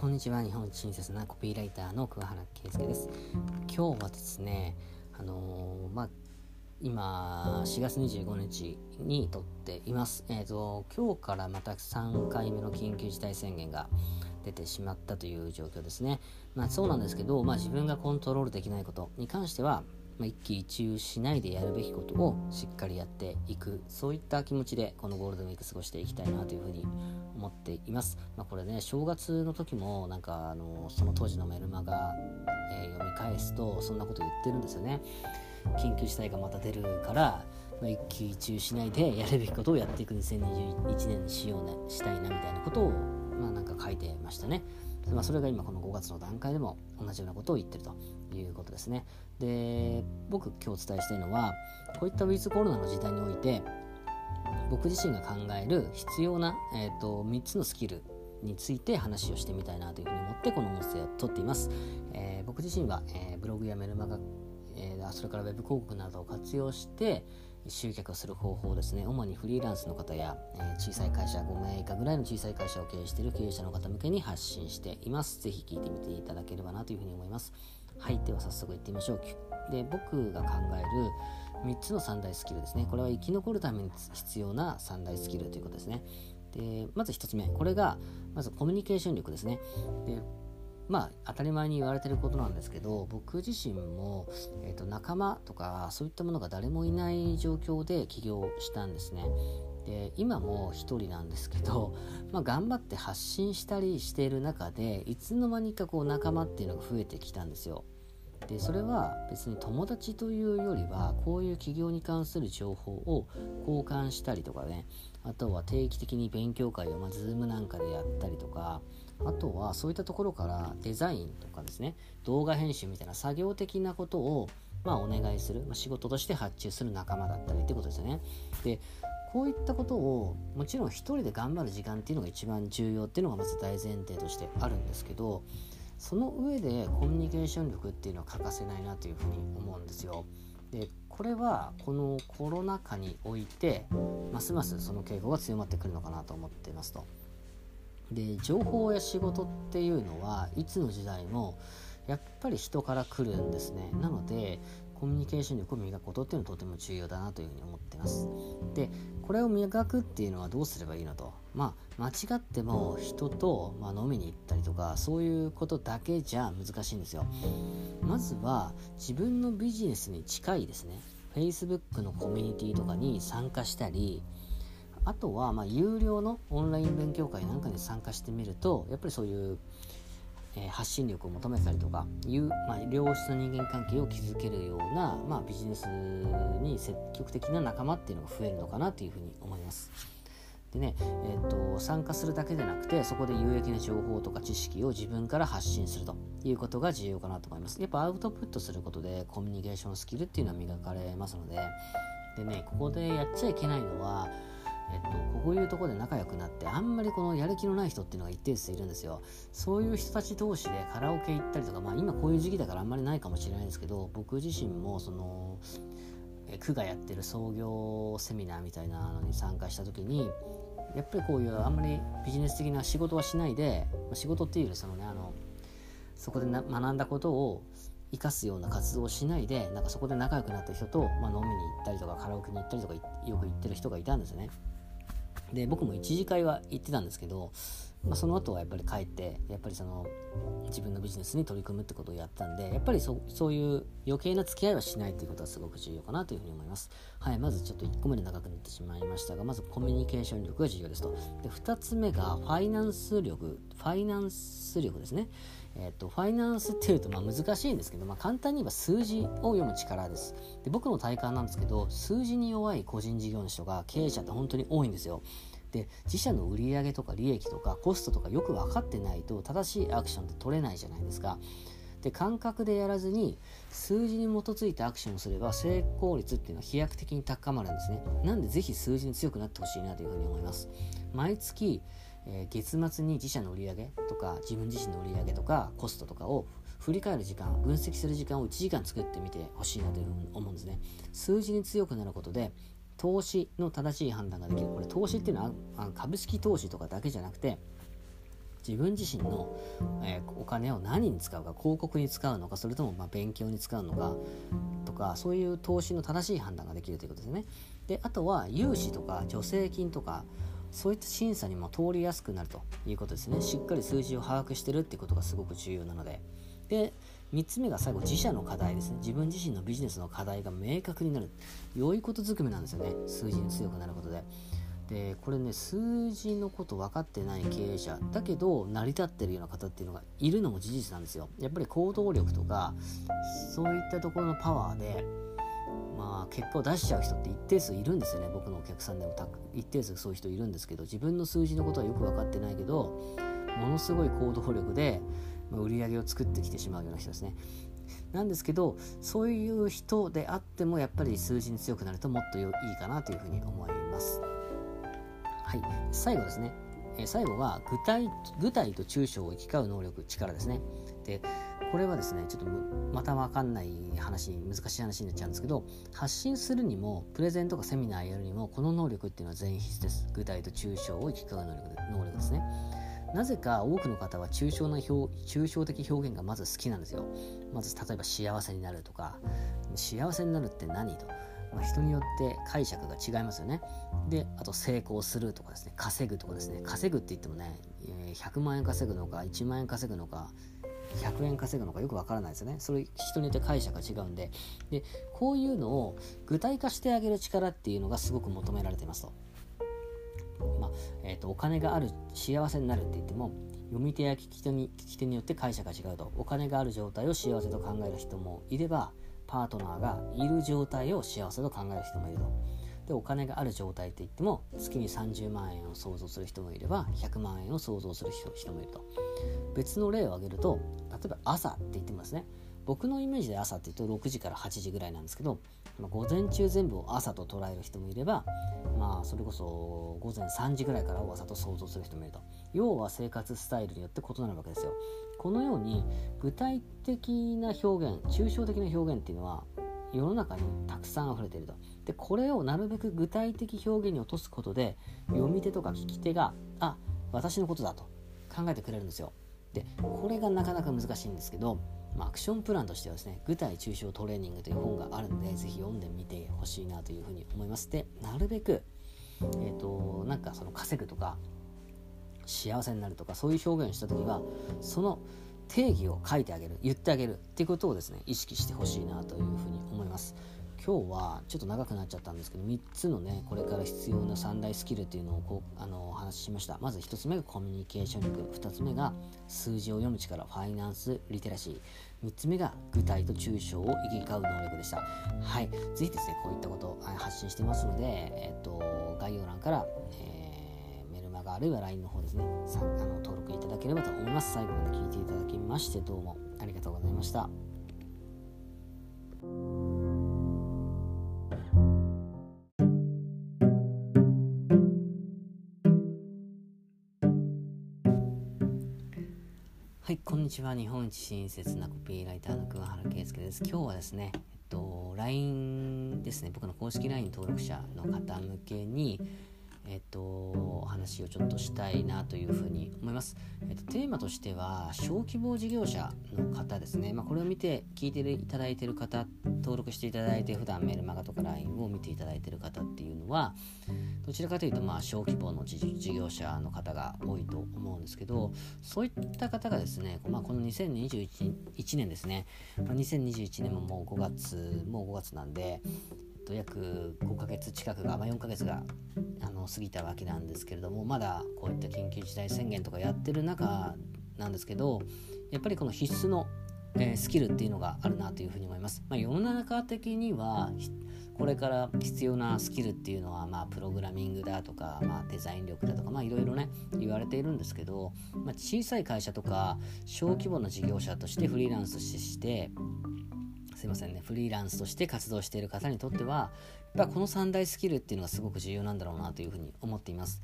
こんにちは。日本親切なコピーライターの桑原圭介です。今日はですねあのー、まあ今4月25日に撮っています。えっ、ー、と今日からまた3回目の緊急事態宣言が出てしまったという状況ですね。まあそうなんですけどまあ自分がコントロールできないことに関してはまあ、一喜一憂しないでやるべきことをしっかりやっていくそういった気持ちでこのゴールデンウィーク過ごしていきたいなというふうに思っています、まあ、これね正月の時もなんかあのその当時のメルマガ、えー、読み返すとそんなこと言ってるんですよね緊急事態がまた出るからま、一喜一憂しないでやるべきことをやっていく2021年にしようねしたいなみたいなことをまあなんか書いてましたね。まあ、それが今この5月の段階でも同じようなことを言ってるということですね。で僕今日お伝えしたいのはこういったウィズコロナの時代において僕自身が考える必要な、えーと、3つのスキルについて話をしてみたいなというふうに思ってこの音声を撮っています。えー、僕自身は、えー、ブログやメルマガ、えー、それからウェブ広告などを活用して集客をする方法ですね。主にフリーランスの方や、えー、小さい会社5名以下ぐらいの小さい会社を経営している経営者の方向けに発信しています。ぜひ聞いてみていただければなというふうに思います。はいでは早速いってみましょう。で僕が考える3つの三大スキルですね。これは生き残るために必要な三大スキルということですね。でまず1つ目これがまずコミュニケーション力ですね。でまあ当たり前に言われてることなんですけど僕自身も、えーと、仲間とかそういったものが誰もいない状況で起業したんですね。で今も一人なんですけど、まあ、頑張って発信したりしている中でいつの間にかこう仲間っていうのが増えてきたんですよ。でそれは別に友達というよりはこういう企業に関する情報を交換したりとかねあとは定期的に勉強会を、まあ、Zoom なんかでやったりとかあとはそういったところからデザインとかですね動画編集みたいな作業的なことをまあお願いする、まあ、仕事として発注する仲間だったりってことですよね。でこういったことをもちろん一人で頑張る時間っていうのが一番重要っていうのがまず大前提としてあるんですけどその上でコミュニケーション力っていうのは欠かせないなというふうに思うんですよでこれはこのコロナ禍においてますますその傾向が強まってくるのかなと思っていますと。で情報や仕事っていうのはいつの時代もやっぱり人から来るんですね。なのでコミュニケーション力を磨くことっていうのはとても重要だなというふうに思ってます。でこれを磨くっていうのはどうすればいいのと。まあ間違っても人と、ま、飲みに行ったりとかそういうことだけじゃ難しいんですよ。まずは自分のビジネスに近いですね。Facebook のコミュニティとかに参加したりあとは、ま有料のオンライン勉強会なんかに参加してみるとやっぱりそういう、えー、発信力を求めたりとかいう、まあ、良質な人間関係を築けるような、まあ、ビジネスに積極的な仲間っていうのが増えるのかなというふうに思います。でね、えーと、参加するだけでなくてそこで有益な情報とか知識を自分から発信するということが重要かなと思いますやっぱアウトプットすることでコミュニケーションスキルっていうのは磨かれますのででねここでやっちゃいけないのはえっと、こういうとこで仲良くなってあんまりこのやる気のない人っていうのが一定数いるんですよそういう人たち同士でカラオケ行ったりとかまあ今こういう時期だからあんまりないかもしれないんですけど僕自身もその区がやってる創業セミナーみたいなのに参加した時にやっぱりこういうあんまりビジネス的な仕事はしないで仕事っていうよりそのねあのそこで学んだことを生かすような活動をしないでなんかそこで仲良くなった人と、まあ、飲みに行ったりとかカラオケに行ったりとかよく行ってる人がいたんですよね。で僕も1次会は行ってたんですけど、まあ、その後はやっぱり帰ってやっぱりその自分のビジネスに取り組むってことをやったんでやっぱりそそういう余計な付き合いはしないっていうことはすごく重要かなというふうに思います。はいまずちょっと1個目で長くなってしまいましたがまずコミュニケーション力が重要ですと。で2つ目がファイナンス力ファイナンス力ですね。えーと、ファイナンスっていうとまあ難しいんですけど、まあ、簡単に言えば数字を読む力です。で僕の体感なんですけど数字に弱い個人事業主とか経営者って本当に多いんですよ。で自社の売上とか利益とかコストとかよく分かってないと正しいアクションって取れないじゃないですか。で感覚でやらずに数字に基づいてアクションをすれば成功率っていうのは飛躍的に高まるんですね。なんでぜひ数字に強くなってほしいなというふうに思います。毎月えー、月末に自社の売上とか自分自身の売上とかコストとかを振り返る時間分析する時間を1時間作ってみてほしいなというふうに思うんですね。数字に強くなることで投資の正しい判断ができる。これ投資っていうのは株式投資とかだけじゃなくて自分自身の、えー、お金を何に使うか広告に使うのかそれともま勉強に使うのかとかそういう投資の正しい判断ができるということですね。であとは融資とか助成金とかそういった審査にも通りやすくなるということですね。しっかり数字を把握してるってことがすごく重要なので。で3つ目が最後自社の課題ですね。自分自身のビジネスの課題が明確になる。良いことずくめなんですよね。数字に強くなることで。でこれね数字のこと分かってない経営者。だけど成り立ってるような方っていうのがいるのも事実なんですよ。やっぱり行動力とかそういったところのパワーでまあ結果を出しちゃう人って一定数いるんですよね。僕のお客さんでも一定数そういう人いるんですけど自分の数字のことはよく分かってないけどものすごい行動力でまあ売り上げを作ってきてしまうような人ですね。なんですけどそういう人であってもやっぱり数字に強くなるともっといいかなというふうに思います。はい。最後ですね。え最後は具体具体と抽象を行き交う能力力ですね。でこれはですねちょっとまた分かんない話難しい話になっちゃうんですけど発信するにもプレゼンとかセミナーやるにもこの能力っていうのは全必須です。具体と抽象を行き交う能力能力ですね。なぜか多くの方は抽象な表抽象的表現がまず好きなんですよまず例えば幸せになるとか幸せになるって何とまあ、人によって解釈が違いますよね。で、あと成功するとかですね、稼ぐとかですね、稼ぐって言ってもね、100万円稼ぐのか、1万円稼ぐのか、100円稼ぐのかよくわからないですよね。それ人によって解釈が違うんででこういうのを具体化してあげる力っていうのがすごく求められていますと。まあえーと、お金がある幸せになるって言っても読み手や聞き手に聞き手によって解釈が違うとお金がある状態を幸せと考える人もいればパートナーがいる状態を幸せと考える人もいると。でお金がある状態って言っても月に30万円を想像する人もいれば100万円を想像する人もいると。別の例を挙げると例えば朝って言ってますね。僕のイメージで朝って言うと6時から8時ぐらいなんですけど、まあ、午前中全部を朝と捉える人もいればまあそれこそ午前3時ぐらいからを朝と想像する人もいると。要は生活スタイルによって異なるわけですよ。このように具体的な表現抽象的な表現っていうのは世の中にたくさん溢れていると。でこれをなるべく具体的表現に落とすことで読み手とか聞き手があ私のことだと考えてくれるんですよ。でこれがなかなか難しいんですけど、まあ、アクションプランとしてはですね具体抽象トレーニングという本があるのでぜひ読んでみてほしいなというふうに思います。でなるべくえっ、ー、となんかその稼ぐとか幸せになるとかそういう表現をした時はその定義を書いてあげる言ってあげるっていうことをですね意識してほしいなというふうに思います。今日はちょっと長くなっちゃったんですけど3つのねこれから必要な3大スキルっていうのをこうあのお話ししました。まず1つ目がコミュニケーション力。2つ目が数字を読む力。ファイナンスリテラシー。3つ目が具体と抽象を行き交う能力でした。はい。是非ですねこういったことを発信してますので、えっと、概要欄から、えー、メルマガあるいは LINE の方ですねさあの登録いただければと思います。最後まで聞いていただきましてどうもありがとうございました。はい、こんにちは。日本一親切なコピーライターの桑原圭介です。今日はですね、えっと、LINE ですね、僕の公式 LINE 登録者の方向けに、えっと、話をちょっとしたいなというふうに思います。えっと、テーマとしては、小規模事業者の方ですね。まあ、これを見て聞いていただいている方、登録していただいて、普段メールマガとか LINE を見ていただいている方っていうのは、どちらかというと、まあ、小規模の事業者の方が多いと思うんですけど、そういった方がですね、まあ、この2021年ですね、まあ、2021年ももう5月、もう5月なんで、と約5ヶ月近くが、まあ、4ヶ月があの過ぎたわけなんですけれどもまだこういった緊急事態宣言とかやってる中なんですけどやっぱりこの必須の、えー、スキルっていうのがあるなというふうに思います。まあ、世の中的にはこれから必要なスキルっていうのは、まあ、プログラミングだとか、まあ、デザイン力だとか、まあ、いろいろね言われているんですけど、まあ、小さい会社とか小規模な事業者としてフリーランスしてすいませんね。フリーランスとして活動している方にとってはやっぱこの3大スキルっていうのがすごく重要なんだろうなというふうに思っています。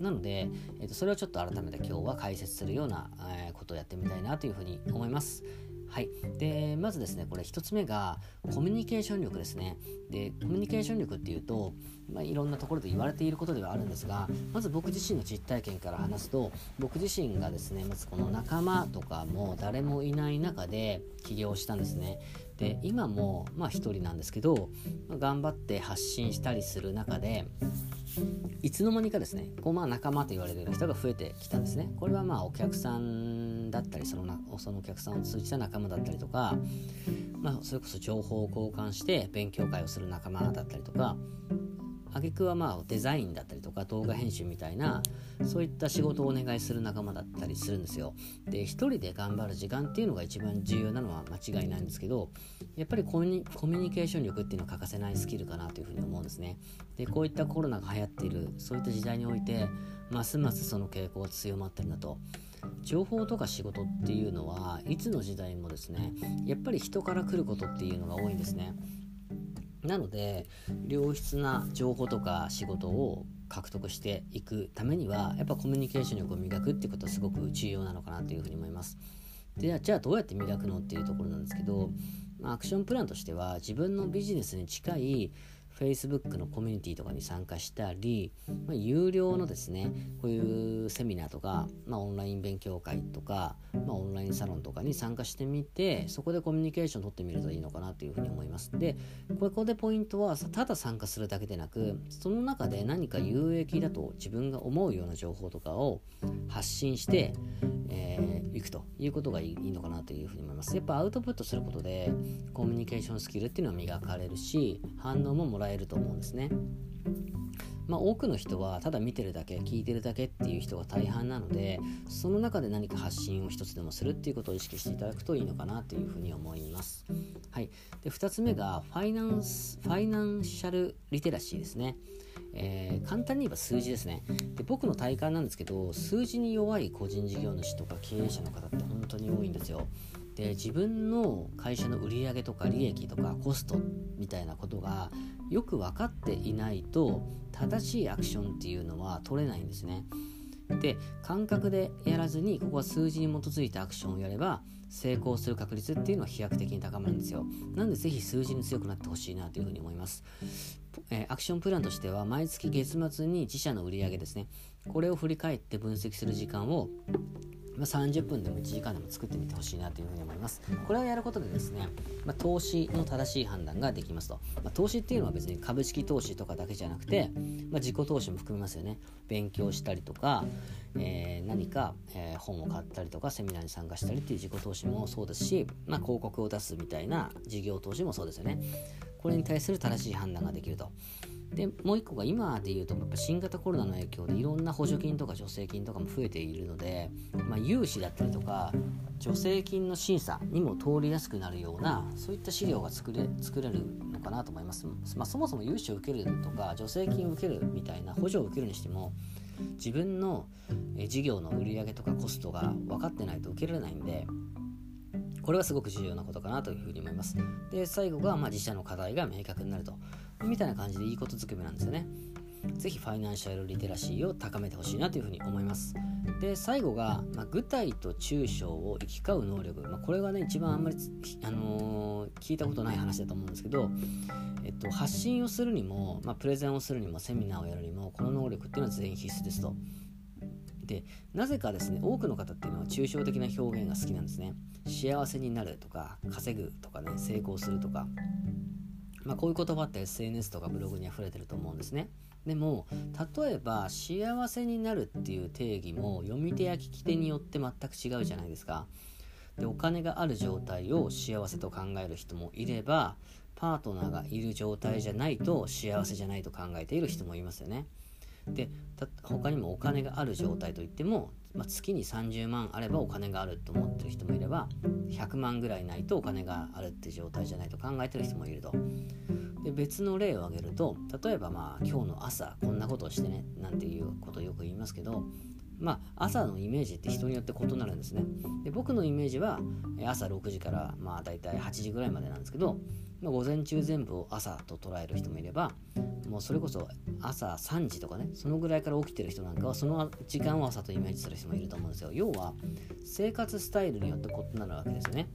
なので、えー、とそれをちょっと改めて今日は解説するような、えー、ことをやってみたいなというふうに思います。はい、でまずですねこれ1つ目がコミュニケーション力ですね。でコミュニケーション力っていうと、まあ、いろんなところで言われていることではあるんですがまず僕自身の実体験から話すと僕自身がですねまずこの仲間とかも誰もいない中で起業したんですねで今もまあ1人なんですけど、まあ、頑張って発信したりする中でいつの間にかですねこうまあ仲間と言われるような人が増えてきたんですね。これはまあお客さんだったりそのなそのお客さんを通じた仲間だったりとか、まあ、それこそ情報を交換して勉強会をする仲間だったりとか挙句はまあデザインだったりとか動画編集みたいなそういった仕事をお願いする仲間だったりするんですよ。で一人で頑張る時間っていうのが一番重要なのは間違いないんですけどやっぱりコミュニケーション力っていうのは欠かせないスキルかなというふうに思うんですね。でこういったコロナが流行っているそういった時代においてますますその傾向が強まってるんだと。情報とか仕事っていうのはいつの時代もですねやっぱり人から来ることっていうのが多いんですねなので良質な情報とか仕事を獲得していくためにはやっぱコミュニケーション力を磨くってことはすごく重要なのかなというふうに思います。でじゃあどうやって磨くのっていうところなんですけど、まあ、アクションプランとしては自分のビジネスに近い Facebook のコミュニティとかに参加したり、まあ、有料のですねこういうセミナーとか、まあ、オンライン勉強会とか、まあ、オンラインサロンとかに参加してみてそこでコミュニケーションを取ってみるといいのかなというふうに思います。でここでポイントはただ参加するだけでなくその中で何か有益だと自分が思うような情報とかを発信して、えー、いくということがいいのかなというふうに思います。やっぱアウトプットすることでコミュニケーションスキルっていうのは磨かれるし反応ももらえると思うんですね。まあ、多くの人はただ見てるだけ聞いてるだけっていう人が大半なのでその中で何か発信を一つでもするっていうことを意識していただくといいのかなというふうに思います。はい、で2つ目がファイナンスファイナンシャルリテラシーですね。えー、簡単に言えば数字ですねで僕の体感なんですけど数字に弱い個人事業主とか経営者の方って本当に多いんですよで自分の会社の売上とか利益とかコストみたいなことがよく分かっていないと正しいアクションっていうのは取れないんですね。で感覚でやらずにここは数字に基づいたアクションをやれば成功する確率っていうのは飛躍的に高まるんですよ。なんでぜひ数字に強くなってほしいなというふうに思います。えー、アクションプランとしては毎月月末に自社の売り上げですねこれを振り返って分析する時間をま、30分でも1時間でも作ってみてほしいなというふうに思います。これをやることでですね、まあ、投資の正しい判断ができますと。まあ、投資っていうのは別に株式投資とかだけじゃなくて、ま自己投資も含みますよね。勉強したりとか、えー、何か、えー、本を買ったりとかセミナーに参加したりっていう自己投資もそうですし、まあ、広告を出すみたいな事業投資もそうですよね。これに対する正しい判断ができると。でもう一個が今で言うとやっぱ新型コロナの影響でいろんな補助金とか助成金とかも増えているので、まあ、融資だったりとか助成金の審査にも通りやすくなるようなそういった資料が作れ作れるのかなと思います、まあ、そもそも融資を受けるとか助成金を受けるみたいな補助を受けるにしても自分の事業の売り上げとかコストが分かってないと受けられないんでこれはすごく重要なことかなというふうに思います。で、最後が、まあ、自社の課題が明確になると。みたいな感じでいいことずくめなんですよね。ぜひファイナンシャルリテラシーを高めてほしいなというふうに思います。で、最後が、まあ、具体と抽象を行き交う能力。まあ、これがね、一番あんまり、あのー、聞いたことない話だと思うんですけど、えっと、発信をするにも、まあ、プレゼンをするにも、セミナーをやるにも、この能力っていうのは全員必須ですと。でなぜかですね多くの方っていうのは抽象的な表現が好きなんですね幸せになるとか稼ぐとかね成功するとかまあ、こういう言葉って SNS とかブログに溢れてると思うんですね。でも例えば幸せになるっていう定義も読み手や聞き手によって全く違うじゃないですか。でお金がある状態を幸せと考える人もいればパートナーがいる状態じゃないと幸せじゃないと考えている人もいますよね。で他にもお金がある状態といってもまあ、月に30万あればお金があると思ってる人もいれば100万ぐらいないとお金があるって状態じゃないと考えてる人もいると。で別の例を挙げると例えばまあ今日の朝こんなことをしてねなんていうことをよく言いますけどまあ、朝のイメージって人によって異なるんですね。で僕のイメージは朝6時からまあ大体8時ぐらいまでなんですけどまあ、午前中全部を朝と捉える人もいればもうそれこそ朝3時とかねそのぐらいから起きてる人なんかはその時間を朝とイメージする人もいると思うんですよ。要は生活スタイルによって異なるわけですよね。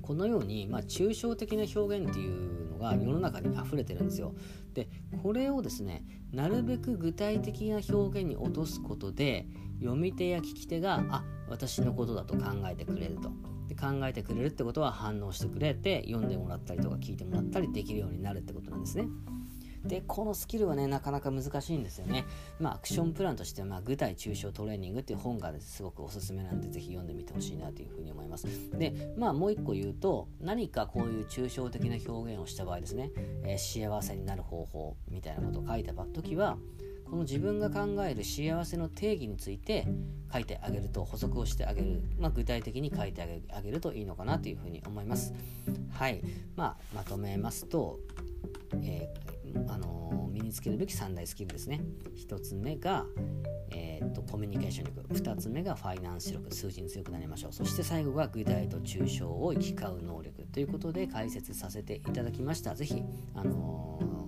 このように、まあ、抽象的な表現っていうのが世の中に溢れてるんですよ。でこれをですねなるべく具体的な表現に落とすことで読み手や聞き手があ私のことだと考えてくれると。で考えてくれるってことは反応してくれて読んでもらったりとか聞いてもらったりできるようになるってことなんですね。でこのスキルはねなかなか難しいんですよね。まあアクションプランとしては、まあ、具体抽象トレーニングっていう本がすごくおすすめなんでぜひ読んでみてほしいなというふうに思います。でまあもう一個言うと何かこういう抽象的な表現をした場合ですね、えー、幸せになる方法みたいなことを書いた時はこの自分が考える幸せの定義について書いてあげると補足をしてあげる、まあ、具体的に書いてあげるといいのかなというふうに思います。はい。まあまとめますと、えーあの身につけるべき3大スキルですね。1つ目が、えーと、コミュニケーション力。2つ目がファイナンス力。数字に強くなりましょう。そして最後が具体と抽象を行き交う能力。ということで解説させていただきました。是非あのー、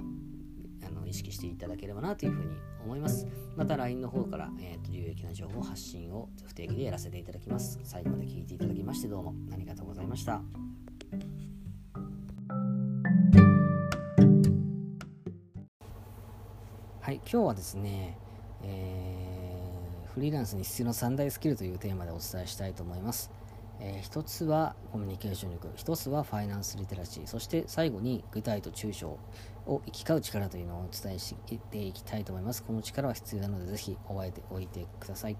意識していただければなというふうに思います。また LINE の方から、えーと有益な情報発信を不定期でやらせていただきます。最後まで聞いていただきましてどうもありがとうございました。はい今日はですね、えー、フリーランスに必要な3大スキルというテーマでお伝えしたいと思います、えー、1つはコミュニケーション力1つはファイナンスリテラシーそして最後に具体と抽象を行き交う力というのをお伝えしていきたいと思います。この力は必要なのでぜひ覚えておいてください。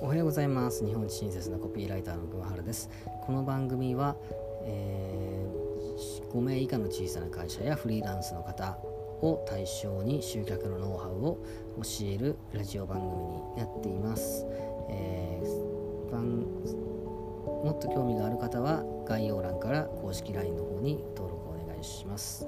おはようございます。日本親切なコピーライターの熊原です。この番組は、えー、5名以下の小さな会社やフリーランスの方を対象に集客のノウハウを教えるラジオ番組になっています、えー、もっと興味がある方は概要欄から公式 LINE の方に登録お願いします。